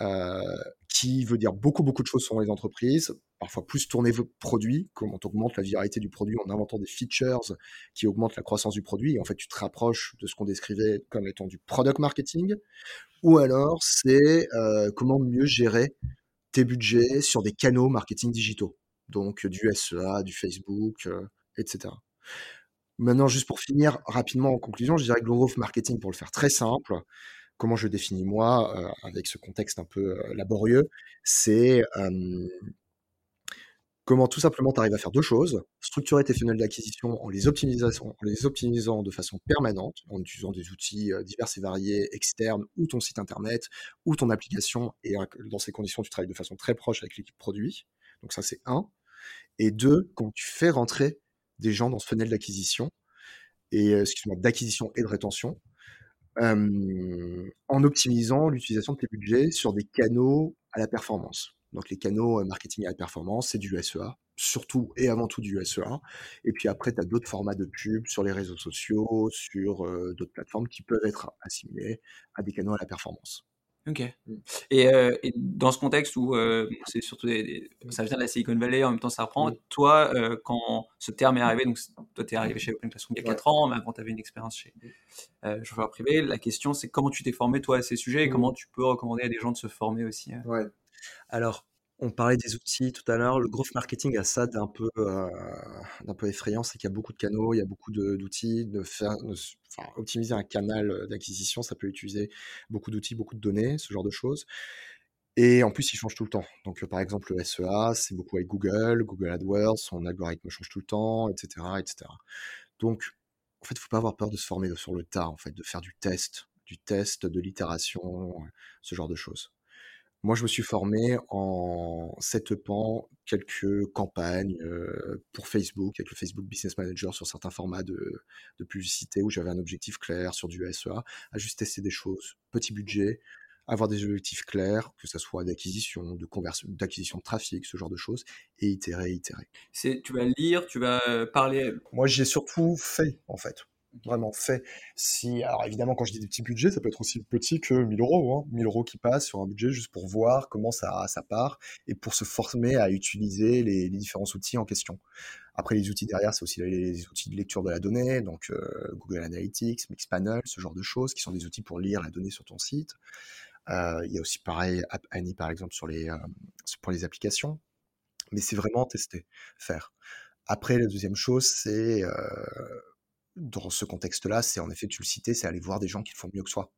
euh, qui veut dire beaucoup, beaucoup de choses sur les entreprises, parfois plus tourner produit, comment tu augmentes la viralité du produit en inventant des features qui augmentent la croissance du produit, en fait tu te rapproches de ce qu'on décrivait comme étant du product marketing, ou alors c'est euh, comment mieux gérer tes budgets sur des canaux marketing digitaux donc du SEA, du Facebook, etc. Maintenant, juste pour finir rapidement en conclusion, je dirais growth marketing, pour le faire très simple, comment je définis moi, avec ce contexte un peu laborieux, c'est comment tout simplement tu arrives à faire deux choses, structurer tes funnels d'acquisition en les, en les optimisant de façon permanente, en utilisant des outils divers et variés, externes, ou ton site internet, ou ton application, et dans ces conditions, tu travailles de façon très proche avec l'équipe produit. Donc ça, c'est un. Et deux, quand tu fais rentrer des gens dans ce funnel d'acquisition, et euh, excuse-moi, d'acquisition et de rétention, en optimisant l'utilisation de tes budgets sur des canaux à la performance. Donc les canaux marketing à la performance, c'est du SEA, surtout et avant tout du SEA. Et puis après, tu as d'autres formats de pub sur les réseaux sociaux, sur d'autres plateformes qui peuvent être assimilés à des canaux à la performance. Ok. Mm. Euh, et, dans ce contexte où euh, c'est surtout des, ça vient de la Silicon Valley, en même temps ça reprend, mm. toi, euh, quand ce terme est arrivé, donc toi tu es arrivé chez Open Classroom il y a 4 ans, mais avant tu avais une expérience chez chauffeur privé, la question c'est comment tu t'es formé toi à ces sujets et mm. comment tu peux recommander à des gens de se former aussi Ouais. Alors, on parlait des outils tout à l'heure. Le growth marketing a ça d'un peu, euh, effrayant, c'est qu'il y a beaucoup de canaux, il y a beaucoup d'outils. Optimiser un canal d'acquisition, ça peut utiliser beaucoup d'outils, beaucoup de données, ce genre de choses. Et en plus, il change tout le temps. Donc, euh, par exemple, le SEA, c'est beaucoup avec Google, Google AdWords, son algorithme change tout le temps, etc., etc. Donc, en fait, il ne faut pas avoir peur de se former sur le tas, en fait, de faire du test, du test, de l'itération, ce genre de choses. Moi, je me suis formé en setupant quelques campagnes pour Facebook, avec le Facebook Business Manager sur certains formats de, de publicité où j'avais un objectif clair sur du SEA, à juste tester des choses, petit budget, avoir des objectifs clairs, que ce soit d'acquisition, de conversion, d'acquisition de trafic, ce genre de choses, et itérer, itérer. C'est, tu vas lire, tu vas parler. Moi, j'ai surtout fait, en fait vraiment fait. Si, alors évidemment, quand je dis des petits budgets, ça peut être aussi petit que 1000 euros, hein, 1000 euros qui passent sur un budget juste pour voir comment ça, ça part et pour se former à utiliser les, différents outils en question. Après, les outils derrière, c'est aussi les, outils de lecture de la donnée, donc euh, Google Analytics, Mixpanel, ce genre de choses, qui sont des outils pour lire la donnée sur ton site. Euh, il y a aussi pareil, Annie par exemple sur les, euh, pour les applications. Mais c'est vraiment tester, faire. Après, la deuxième chose, c'est dans ce contexte-là, c'est en effet, tu le citais, c'est aller voir des gens qui le font mieux que soi.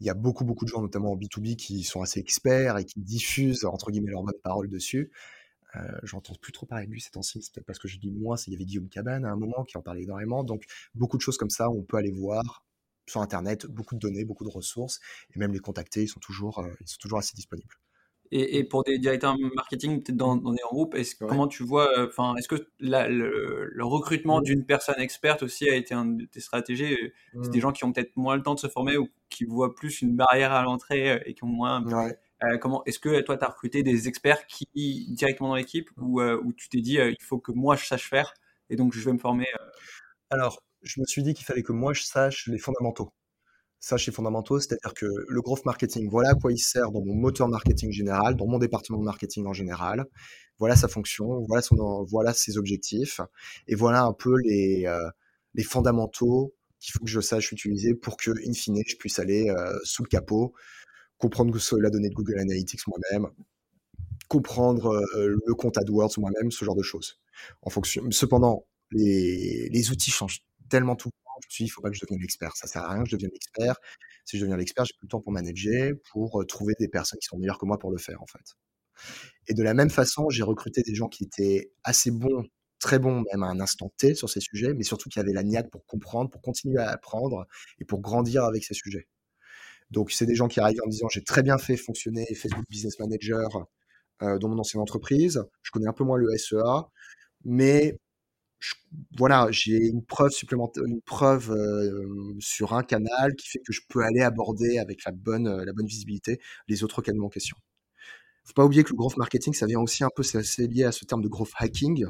Il y a beaucoup, beaucoup de gens, notamment en B2B, qui sont assez experts et qui diffusent, entre guillemets, leurs bonnes paroles dessus. Euh, J'entends plus trop parler de lui ces temps-ci, c'est peut-être parce que je dis moins, il y avait Guillaume Cabane à un moment qui en parlait énormément. Donc, beaucoup de choses comme ça, on peut aller voir sur Internet, beaucoup de données, beaucoup de ressources, et même les contacter, ils sont toujours, euh, ils sont toujours assez disponibles. Et, pour des directeurs marketing, peut-être dans, dans, des groupes, est comment tu vois, euh, enfin, est-ce que le, recrutement d'une personne experte aussi a été un de tes stratégies C'est des mmh. gens qui ont peut-être moins le temps de se former ou qui voient plus une barrière à l'entrée euh, et qui ont moins. Euh, comment Est-ce que toi, tu as recruté des experts qui directement dans l'équipe ou où tu t'es dit, il faut que moi je sache faire et donc je vais me former Alors, je me suis dit qu'il fallait que moi je sache les fondamentaux. Ça, chez fondamentaux, c'est-à-dire que le growth marketing, voilà à quoi il sert dans mon moteur marketing général, dans mon département de marketing en général. Voilà sa fonction, voilà, ses objectifs, et voilà un peu les, euh, les fondamentaux qu'il faut que je sache utiliser pour que, in fine, je puisse aller euh, sous le capot, comprendre la donnée de Google Analytics moi-même, comprendre euh, le compte AdWords moi-même, ce genre de choses. En fonction, cependant, les, les outils changent tellement tout je me suis dit, il faut pas que je devienne l'expert. Ça sert à rien que je devienne l'expert. Si je deviens l'expert, j'ai plus le temps pour manager, pour trouver des personnes qui sont meilleures que moi pour le faire, en fait. Et de la même façon, j'ai recruté des gens qui étaient assez bons, très bons même à un instant T sur ces sujets, mais surtout qui avaient la niaque pour comprendre, pour continuer à apprendre et pour grandir avec ces sujets. Donc, c'est des gens qui arrivent en disant, j'ai très bien fait fonctionner Facebook Business Manager dans mon ancienne entreprise. Je connais un peu moins le SEA, mais voilà, j'ai une preuve supplémentaire, une preuve sur un canal qui fait que je peux aller aborder avec la bonne, la bonne visibilité les autres canaux en question. Faut pas oublier que le growth marketing, ça vient aussi un peu, c'est assez lié à ce terme de growth hacking.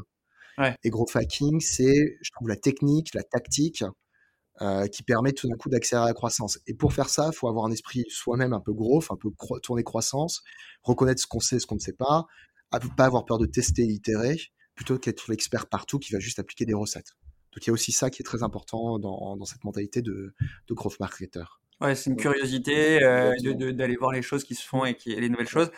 Et growth hacking, c'est, je trouve, la technique, la tactique qui permet tout d'un coup d'accélérer la croissance. Et pour faire ça, il faut avoir un esprit soi-même un peu growth, un peu tourné croissance, reconnaître ce qu'on sait, ce qu'on ne sait pas, pas avoir peur de tester et itérer plutôt qu'être l'expert partout qui va juste appliquer des recettes. Donc il y a aussi ça qui est très important dans, dans cette mentalité de, de growth marketer. Ouais, c'est une curiosité euh, d'aller voir les choses qui se font et, qui, les nouvelles choses.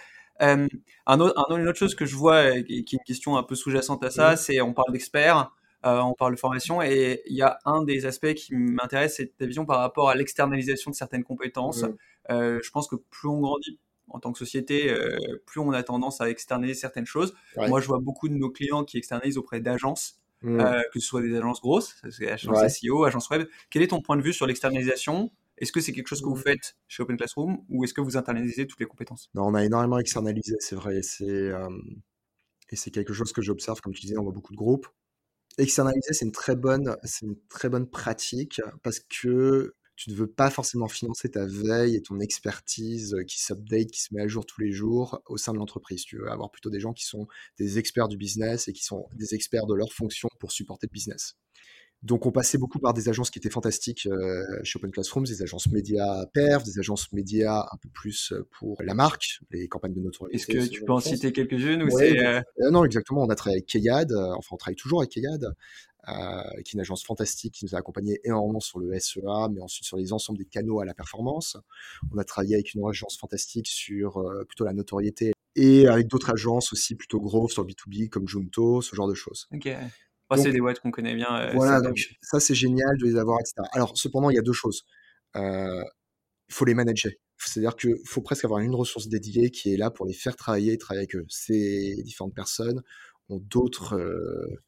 Euh, un autre, un, une autre chose que je vois et qui est une question un peu sous-jacente à ça, c'est on parle d'experts, euh, on parle de formation et il y a un des aspects qui m'intéresse, c'est ta vision par rapport à l'externalisation de certaines compétences. je pense que plus on grandit, en tant que société, euh, plus on a tendance à externaliser certaines choses. Moi, je vois beaucoup de nos clients qui externalisent auprès d'agences, mmh. euh, que ce soit des agences grosses, agences SEO, agences web. Quel est ton point de vue sur l'externalisation? Est-ce que c'est quelque chose que vous mmh. faites chez Open Classroom ou est-ce que vous internalisez toutes les compétences? Non, on a énormément externalisé, c'est vrai. C'est, euh, et c'est quelque chose que j'observe, comme tu disais, on voit beaucoup de groupes. Externaliser, c'est une très bonne, c'est une très bonne pratique parce que tu ne veux pas forcément financer ta veille et ton expertise qui s'update, qui se met à jour tous les jours au sein de l'entreprise. Tu veux avoir plutôt des gens qui sont des experts du business et qui sont des experts de leur fonction pour supporter le business. Donc, on passait beaucoup par des agences qui étaient fantastiques euh, chez Open Classrooms, des agences médias perf, des agences médias un peu plus euh, pour la marque, les campagnes de notoriété. Est-ce que tu peux en citer quelques-unes ou euh, Non, exactement. On a travaillé avec Keyad, enfin, on travaille toujours avec Keyad, qui est une agence fantastique qui nous a accompagnés énormément sur le SEA, mais ensuite sur les ensembles des canaux à la performance. On a travaillé avec une agence fantastique sur plutôt la notoriété et avec d'autres agences aussi plutôt grosses sur B2B comme Junto, ce genre de choses. Ok c'est des boîtes qu'on connaît bien. Euh, voilà, donc ça c'est génial de les avoir, etc. Alors cependant, il y a deux choses. Euh, il faut les manager. C'est-à-dire qu'il faut presque avoir une ressource dédiée qui est là pour les faire travailler, travailler avec eux. Ces différentes personnes ont d'autres euh,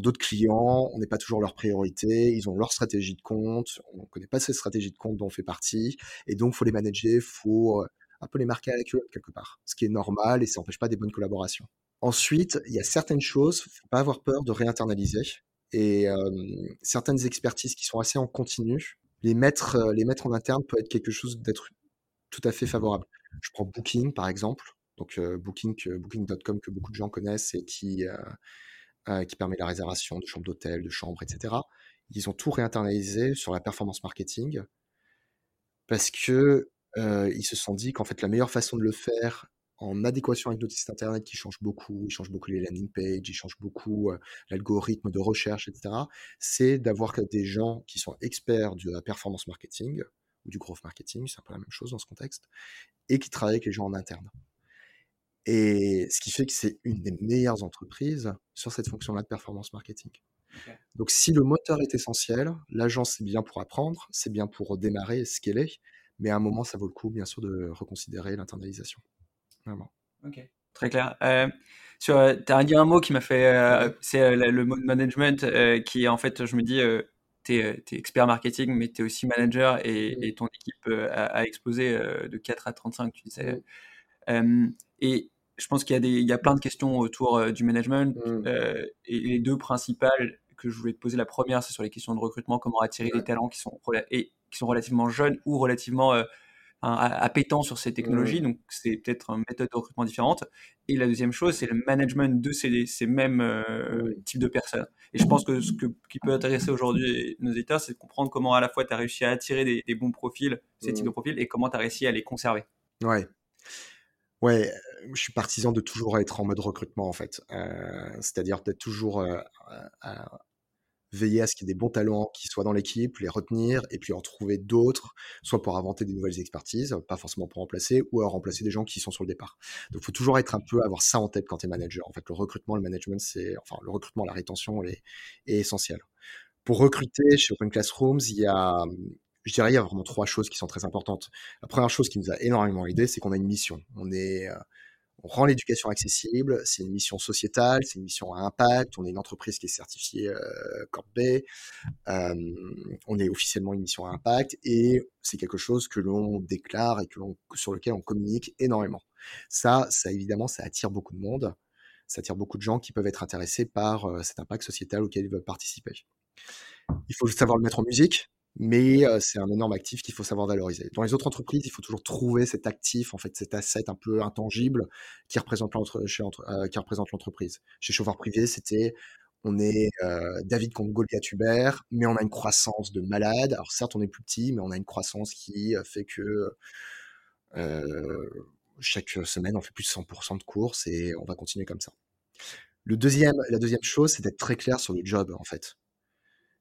d'autres clients, on n'est pas toujours leur priorité, ils ont leur stratégie de compte, on ne connaît pas cette stratégie de compte dont on fait partie, et donc faut les manager, faut un peu les marquer avec eux quelque part, ce qui est normal et ça n'empêche pas des bonnes collaborations. Ensuite, il y a certaines choses, faut pas avoir peur de réinternaliser. Et certaines expertises qui sont assez en continu, les mettre, les mettre en interne peut être quelque chose d'être tout à fait favorable. Je prends Booking par exemple, donc Booking, Booking.com que beaucoup de gens connaissent et qui qui permet la réservation de chambres d'hôtel, de chambres, etc. Ils ont tout réinternalisé sur la performance marketing parce que ils se sont dit qu'en fait la meilleure façon de le faire en adéquation avec notre site internet qui change beaucoup, il change beaucoup les landing pages, il change beaucoup l'algorithme de recherche, etc., c'est d'avoir des gens qui sont experts de la performance marketing ou du growth marketing, c'est un peu la même chose dans ce contexte, et qui travaillent avec les gens en interne. Et ce qui fait que c'est une des meilleures entreprises sur cette fonction-là de performance marketing. Donc si le moteur est essentiel, l'agence c'est bien pour apprendre, c'est bien pour démarrer, scaler, mais à un moment ça vaut le coup bien sûr de reconsidérer l'internalisation. Ok, très clair. Euh, tu as dit un mot qui m'a fait, euh, c'est euh, le mot management, qui est en fait, je me dis, tu es, expert marketing, mais tu es aussi manager et, ton équipe a, explosé de 4 à 35, tu disais. Et je pense qu'il y, a des, il y a plein de questions autour du management. et les deux principales que je voulais te poser, la première, c'est sur les questions de recrutement, comment attirer des talents qui sont, et, qui sont relativement jeunes ou relativement appétant sur ces technologies, mmh. donc c'est peut-être une méthode de recrutement différente. Et la deuxième chose, c'est le management de ces, ces mêmes euh, types de personnes. Et je pense que ce que, qui peut intéresser aujourd'hui nos éditeurs, c'est de comprendre comment à la fois tu as réussi à attirer des, bons profils, ces types de mmh. profils, et comment tu as réussi à les conserver. Ouais. Ouais, je suis partisan de toujours être en mode recrutement en fait. Euh, c'est-à-dire d'être toujours euh, veiller à ce qu'il y ait des bons talents qui soient dans l'équipe, les retenir et puis en trouver d'autres, soit pour inventer des nouvelles expertises, pas forcément pour remplacer, ou alors remplacer des gens qui sont sur le départ. Donc, il faut toujours être un peu avoir ça en tête quand tu es manager. En fait, le recrutement, le management, c'est enfin le recrutement, la rétention est, est essentiel. Pour recruter chez Open Classrooms, il y a je dirais, il y a vraiment trois choses qui sont très importantes. La première chose qui nous a énormément aidé, c'est qu'on a une mission. On est, euh, on rend l'éducation accessible, c'est une mission sociétale, c'est une mission à impact, on est une entreprise qui est certifiée euh, on est officiellement une mission à impact et c'est quelque chose que l'on déclare et que sur lequel on communique énormément. Ça, ça évidemment, ça attire beaucoup de monde, ça attire beaucoup de gens qui peuvent être intéressés par euh, cet impact sociétal auquel ils veulent participer. Il faut savoir le mettre en musique, mais c'est un énorme actif qu'il faut savoir valoriser. Dans les autres entreprises, il faut toujours trouver cet actif, en fait, cet asset un peu intangible qui représente l'entreprise. Chez Chauffeur Privé, c'était on est David contre Goliath Hubert, mais on a une croissance de malade. Alors certes, on est plus petit, mais on a une croissance qui fait que chaque semaine, on fait plus de 100% de courses et on va continuer comme ça. Le deuxième, la deuxième chose, c'est d'être très clair sur le job, en fait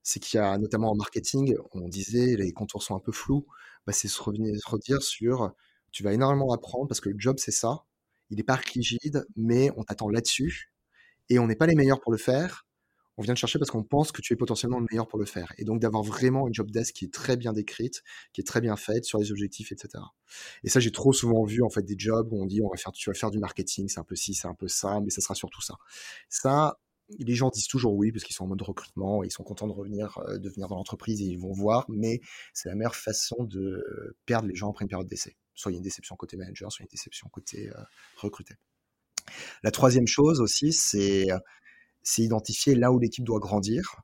c'est qu'il y a notamment en marketing, on disait les contours sont un peu flous, bah, c'est se, redire sur tu vas énormément apprendre parce que le job c'est ça, il n'est pas rigide, mais on t'attend là-dessus et on n'est pas les meilleurs pour le faire. On vient te chercher parce qu'on pense que tu es potentiellement le meilleur pour le faire. Et donc d'avoir vraiment une job desk qui est très bien décrite, qui est très bien faite sur les objectifs, etc. Et ça, j'ai trop souvent vu en fait des jobs où on dit on va faire, tu vas faire du marketing, c'est un peu ci, c'est un peu ça, mais ça sera surtout ça. Ça, les gens disent toujours oui parce qu'ils sont en mode recrutement, ils sont contents de revenir, euh, de venir dans l'entreprise et ils vont voir, mais c'est la meilleure façon de perdre les gens après une période d'essai. Soit il y a une déception côté manager, soit une déception côté euh, recruté. La troisième chose aussi, c'est c'est identifier là où l'équipe doit grandir.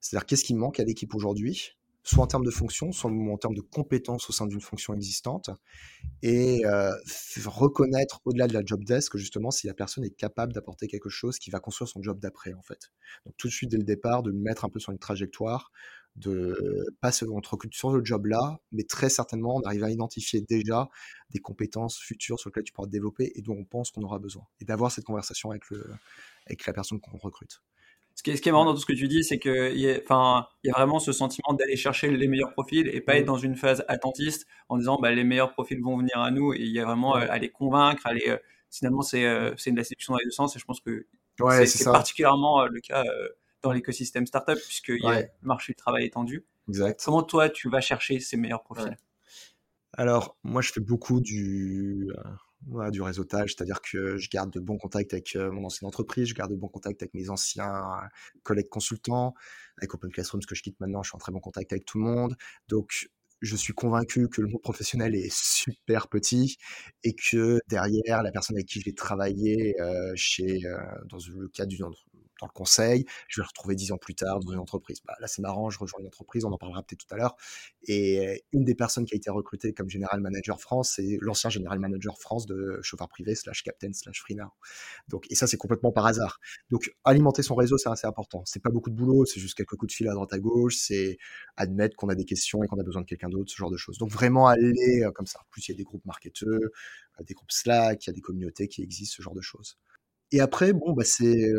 C'est-à-dire qu'est-ce qui manque à l'équipe aujourd'hui? Soit en termes de fonction, soit en termes de compétences au sein d'une fonction existante, et euh, reconnaître au-delà de la job desk justement si la personne est capable d'apporter quelque chose qui va construire son job d'après en fait. Donc tout de suite dès le départ, de le mettre un peu sur une trajectoire, de pas se recrute sur le job là, mais très certainement on arrive à identifier déjà des compétences futures sur lesquelles tu pourras te développer et dont on pense qu'on aura besoin, et d'avoir cette conversation avec le avec la personne qu'on recrute. Ce qui, est, ce qui est marrant dans tout ce que tu dis, c'est qu'il y, a, enfin, il y a vraiment ce sentiment d'aller chercher les meilleurs profils et pas mmh. être dans une phase attentiste en disant bah, les meilleurs profils vont venir à nous et il y a vraiment euh, à les convaincre, à les, euh, finalement c'est euh, de la séduction dans les deux sens et je pense que c'est particulièrement le cas dans l'écosystème startup puisque y a le marché du travail étendu. Exact. Comment toi tu vas chercher ces meilleurs profils? Alors moi je fais beaucoup du du réseautage, c'est-à-dire que je garde de bons contacts avec mon ancienne entreprise, je garde de bons contacts avec mes anciens collègues consultants, avec Open Classroom, ce que je quitte maintenant, je suis en très bon contact avec tout le monde. Donc, je suis convaincu que le monde professionnel est super petit et que derrière, la personne avec qui je vais travailler chez, dans le cadre d'une dans le conseil, je vais le retrouver dix ans plus tard dans une entreprise. Bah, là, c'est marrant, je rejoins une entreprise, on en parlera peut-être tout à l'heure. Et une des personnes qui a été recrutée comme général manager France, c'est l'ancien général manager France de chauffeur privé slash captain slash freena. Donc, et ça, c'est complètement par hasard. Donc, alimenter son réseau, c'est assez important. C'est pas beaucoup de boulot, c'est juste quelques coups de fil à droite à gauche, c'est admettre qu'on a des questions et qu'on a besoin de quelqu'un d'autre, ce genre de choses. Donc, vraiment aller euh, comme ça. En plus, il y a des groupes marketeurs, euh, des groupes Slack, il y a des communautés qui existent, ce genre de choses. Et après, bon, bah, c'est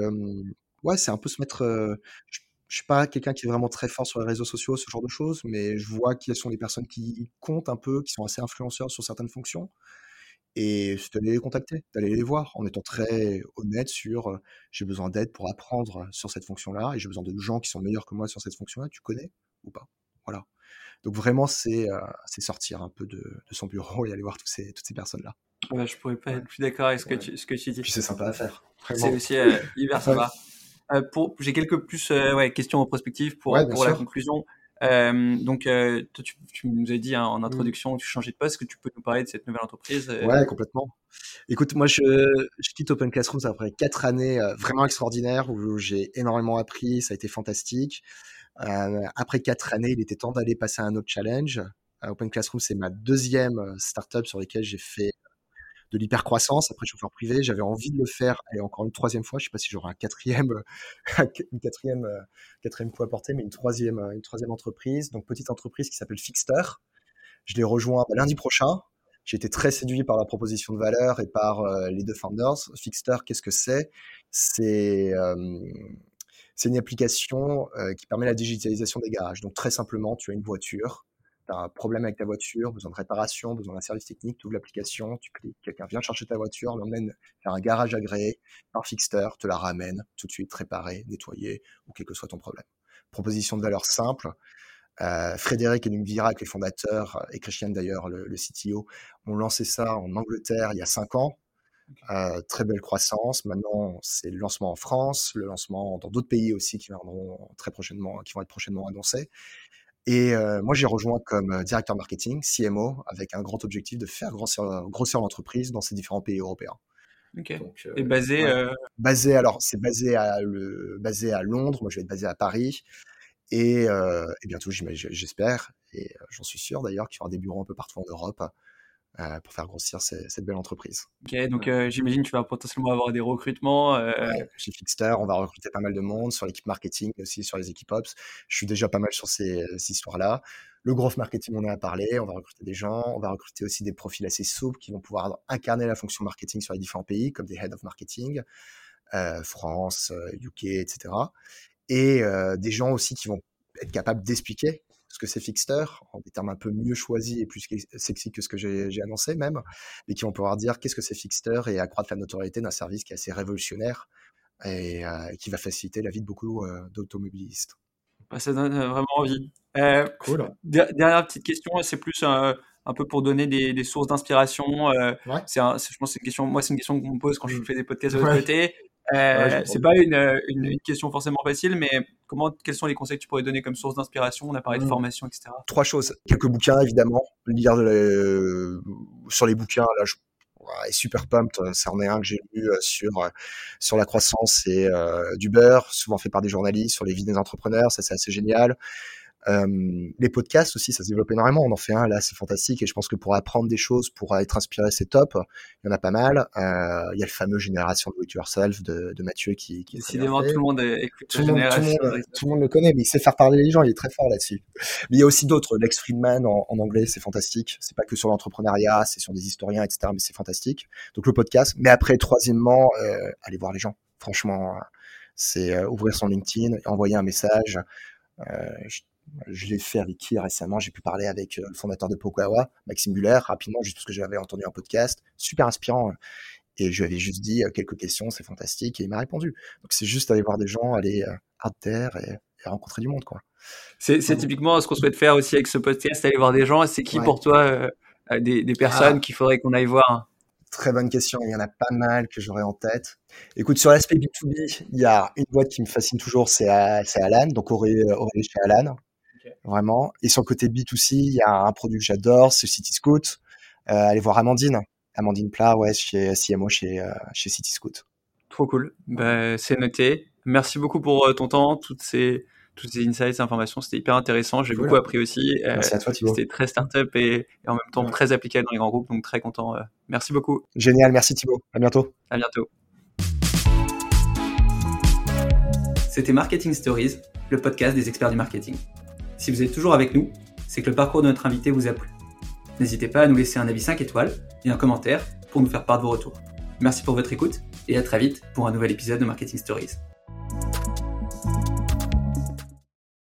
ouais, c'est un peu se mettre. je, ne suis pas quelqu'un qui est vraiment très fort sur les réseaux sociaux, ce genre de choses, mais je vois qui sont les personnes qui comptent un peu, qui sont assez influenceurs sur certaines fonctions. Et c'est d'aller les contacter, d'aller les voir en étant très honnête sur j'ai besoin d'aide pour apprendre sur cette fonction-là et j'ai besoin de gens qui sont meilleurs que moi sur cette fonction-là. Tu connais ou pas? Voilà. Donc vraiment, c'est sortir un peu de, son bureau et aller voir toutes ces, toutes ces personnes-là. Ouais, je pourrais pas être plus d'accord avec ce, que tu, ce que tu dis. C'est sympa à faire. C'est aussi hyper sympa. Euh, pour, j'ai quelques plus euh, ouais, questions en prospective pour, pour la conclusion. Euh, donc, euh, toi, tu, tu, nous as dit hein, en mmh. introduction que tu changeais de poste. Est-ce que tu peux nous parler de cette nouvelle entreprise Ouais, complètement. Écoute, moi, je, je quitte Open Classrooms après quatre années vraiment extraordinaires où j'ai énormément appris. Ça a été fantastique. après quatre années, il était temps d'aller passer à un autre challenge. Open Classroom, c'est ma deuxième startup sur laquelle j'ai fait de l'hypercroissance. Après, chauffeur privé, j'avais envie de le faire. Et encore une troisième fois, je sais pas si j'aurai un quatrième, une quatrième, euh, quatrième coup à porter, mais une troisième, euh, une troisième entreprise. Donc, petite entreprise qui s'appelle Fixter. Je l'ai rejoint bah, lundi prochain. J'ai été très séduit par la proposition de valeur et par euh, les deux founders. Fixter, qu'est-ce que c'est? C'est c'est une application qui permet la digitalisation des garages. Donc très simplement, tu as une voiture, tu as un problème avec ta voiture, besoin de réparation, besoin d'un service technique, tu ouvres l'application, tu cliques, quelqu'un vient chercher ta voiture, l'emmène vers un garage agréé, un fixeur, te la ramène tout de suite réparée, nettoyée, ou quel que soit ton problème. Proposition de valeur simple. Euh, Frédéric et Virac, les fondateurs, et Christian d'ailleurs, le, CTO, ont lancé ça en Angleterre il y a cinq ans. Euh, très belle croissance. Maintenant, c'est le lancement en France, le lancement dans d'autres pays aussi qui viendront très prochainement, qui vont être prochainement annoncés. Et euh, moi, j'ai rejoint comme euh, directeur marketing, CMO, avec un grand objectif de faire grossir, l'entreprise dans ces différents pays européens. Ok. Euh, et basé Basé, alors, c'est basé à, le, basé à Londres. Moi, je vais être basé à Paris. Et, et bientôt, j'espère, et j'en suis sûr d'ailleurs, qu'il y aura des bureaux un peu partout en Europe euh, pour faire grossir cette belle entreprise. Ok, donc euh, j'imagine que tu vas potentiellement avoir des recrutements. Euh... chez Fixter, on va recruter pas mal de monde sur l'équipe marketing, aussi sur les équipes ops. Je suis déjà pas mal sur ces, histoires-là. Le growth marketing, on en a parlé. On va recruter des gens. On va recruter aussi des profils assez souples qui vont pouvoir incarner la fonction marketing sur les différents pays, comme des head of marketing, euh, France, UK, etc. Et des gens aussi qui vont être capables d'expliquer ce que c'est Fixter, en des termes un peu mieux choisis et plus sexy que ce que j'ai annoncé même, mais qui vont pouvoir dire qu'est-ce que c'est Fixter et accroître la notoriété d'un service qui est assez révolutionnaire et euh, qui va faciliter la vie de beaucoup euh, d'automobilistes. Bah, ça donne euh, vraiment envie. cool. Dernière petite question, c'est plus un peu pour donner des, sources d'inspiration. C'est, je pense, c'est une question. Moi, c'est une question qu'on me pose quand je fais des podcasts de l'autre côté. Euh, c'est pas une, une, question forcément facile, mais comment, quels sont les conseils que tu pourrais donner comme source d'inspiration On a parlé de mmh. formation, etc. Trois choses. Quelques bouquins, évidemment. Lire sur les bouquins, là, je est super pumped. Ça en est un que j'ai lu euh, sur, euh, sur la croissance et du beurre, souvent fait par des journalistes, sur les vies des entrepreneurs. Ça, c'est assez génial. Euh, les podcasts aussi, ça se développe énormément. On en fait un là, c'est fantastique. Et je pense que pour apprendre des choses, pour être inspiré, c'est top. Il y en a pas mal. Euh, il y a le fameux Génération Do It Yourself de, de Mathieu qui, qui Décidément, tout le monde écoute tout, tout, le monde le connaît, mais il sait faire parler les gens. Il est très fort là-dessus. Mais il y a aussi d'autres. Lex Friedman en, en anglais, c'est fantastique. C'est pas que sur l'entrepreneuriat, c'est sur des historiens, etc. Mais c'est fantastique. Donc le podcast. Mais après, troisièmement, euh, allez voir les gens. Franchement, c'est euh, ouvrir son LinkedIn, envoyer un message. Euh, je, je l'ai fait avec qui récemment J'ai pu parler avec euh, le fondateur de Pokawa, Maxime Buller, rapidement, juste parce que j'avais entendu un podcast, super inspirant. Et je lui avais juste dit quelques questions, c'est fantastique, et il m'a répondu. Donc c'est juste aller voir des gens, aller à terre et, et, rencontrer du monde, quoi. C'est typiquement ce qu'on souhaite faire aussi avec ce podcast, aller voir des gens. C'est qui pour toi des, des, personnes ah. qu'il faudrait qu'on aille voir? Très bonne question. Il y en a pas mal que j'aurais en tête. Écoute, sur l'aspect B2B, il y a une boîte qui me fascine toujours, c'est Alan. Donc, Aurélie, chez Alan. Vraiment. Et sur le côté B2C, il y a un produit que j'adore, c'est City Scout. Euh, allez voir Amandine. Amandine Plat, ouais, chez CMO chez, euh, chez City Scout. Trop cool. Ben, c'est noté. Merci beaucoup pour euh, ton temps, toutes ces, toutes ces insights, ces informations. C'était hyper intéressant. J'ai beaucoup appris aussi. Merci à toi, Thibaut. C'était très startup et, et en même temps très applicable dans les grands groupes. Donc, très content. Merci beaucoup. Génial. Merci, Thibaut. À bientôt. À bientôt. C'était Marketing Stories, le podcast des experts du marketing. Si vous êtes toujours avec nous, c'est que le parcours de notre invité vous a plu. N'hésitez pas à nous laisser un avis 5 étoiles et un commentaire pour nous faire part de vos retours. Merci pour votre écoute et à très vite pour un nouvel épisode de Marketing Stories.